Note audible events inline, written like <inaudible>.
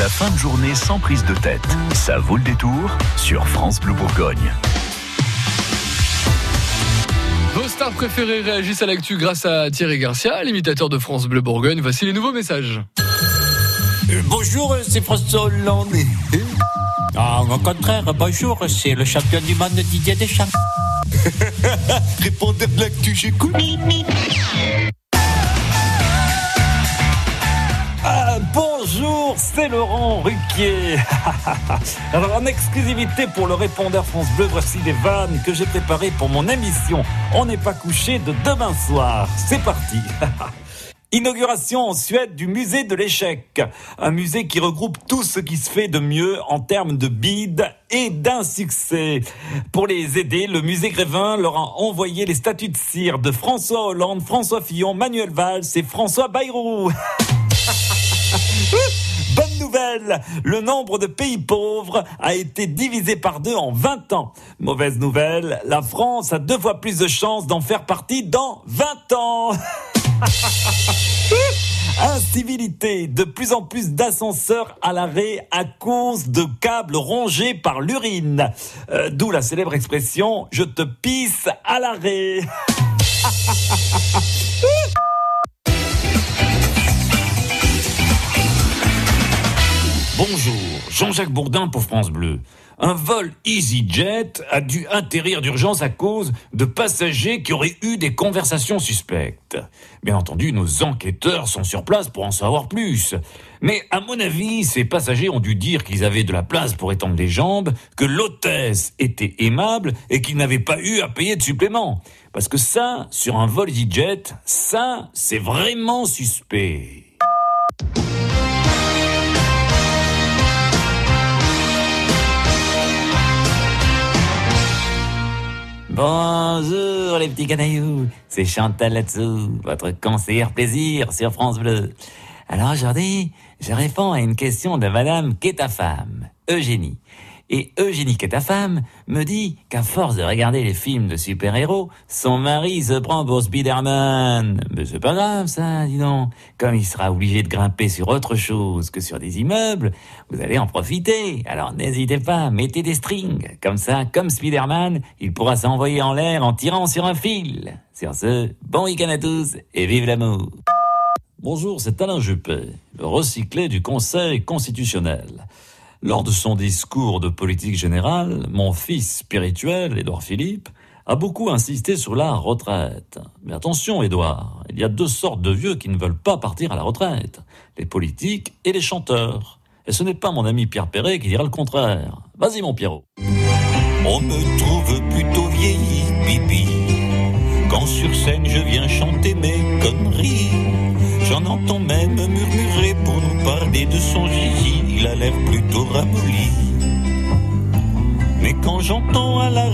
La fin de journée sans prise de tête. Ça vaut le détour sur France Bleu Bourgogne. Vos stars préférées réagissent à l'actu grâce à Thierry Garcia, l'imitateur de France Bleu Bourgogne. Voici les nouveaux messages. Euh, bonjour, c'est François Hollande. Ah, au contraire, bonjour, c'est le champion du monde Didier Deschamps. <laughs> Répondez de l'actu, j'écoute. <laughs> Alors en exclusivité pour le répondeur France Bleu, voici des vannes que j'ai préparées pour mon émission On n'est pas couché de demain soir. C'est parti. <laughs> Inauguration en Suède du musée de l'échec. Un musée qui regroupe tout ce qui se fait de mieux en termes de bide et d'insuccès. Pour les aider, le musée Grévin leur a envoyé les statues de cire de François Hollande, François Fillon, Manuel Valls et François Bayrou. <laughs> Le nombre de pays pauvres a été divisé par deux en 20 ans. Mauvaise nouvelle, la France a deux fois plus de chances d'en faire partie dans 20 ans. <laughs> Incivilité, de plus en plus d'ascenseurs à l'arrêt à cause de câbles rongés par l'urine. Euh, D'où la célèbre expression je te pisse à l'arrêt. <laughs> Bonjour, Jean-Jacques Bourdin pour France Bleu. Un vol EasyJet a dû atterrir d'urgence à cause de passagers qui auraient eu des conversations suspectes. Bien entendu, nos enquêteurs sont sur place pour en savoir plus. Mais à mon avis, ces passagers ont dû dire qu'ils avaient de la place pour étendre les jambes, que l'hôtesse était aimable et qu'ils n'avaient pas eu à payer de supplément. Parce que ça, sur un vol EasyJet, ça, c'est vraiment suspect. Bonjour les petits canailloux, c'est Chantal là-dessous, votre conseillère plaisir sur France Bleu. Alors aujourd'hui, je réponds à une question de madame qui est ta femme, Eugénie. Et Eugénie femme me dit qu'à force de regarder les films de super-héros, son mari se prend pour Spider-Man. Mais c'est pas grave ça, dis donc. Comme il sera obligé de grimper sur autre chose que sur des immeubles, vous allez en profiter. Alors n'hésitez pas, mettez des strings. Comme ça, comme Spider-Man, il pourra s'envoyer en l'air en tirant sur un fil. Sur ce, bon week-end à tous et vive l'amour. Bonjour, c'est Alain Juppé, le recyclé du Conseil constitutionnel. Lors de son discours de politique générale, mon fils spirituel, Édouard Philippe, a beaucoup insisté sur la retraite. Mais attention, Édouard, il y a deux sortes de vieux qui ne veulent pas partir à la retraite, les politiques et les chanteurs. Et ce n'est pas mon ami Pierre Perret qui dira le contraire. Vas-y, mon Pierrot. On me trouve plutôt vieilli, pipi. Quand sur scène je viens chanter mes conneries, j'en entends même murmurer pour nous parler de son Gigi. Il a l'air plutôt ramolli. Mais quand j'entends à la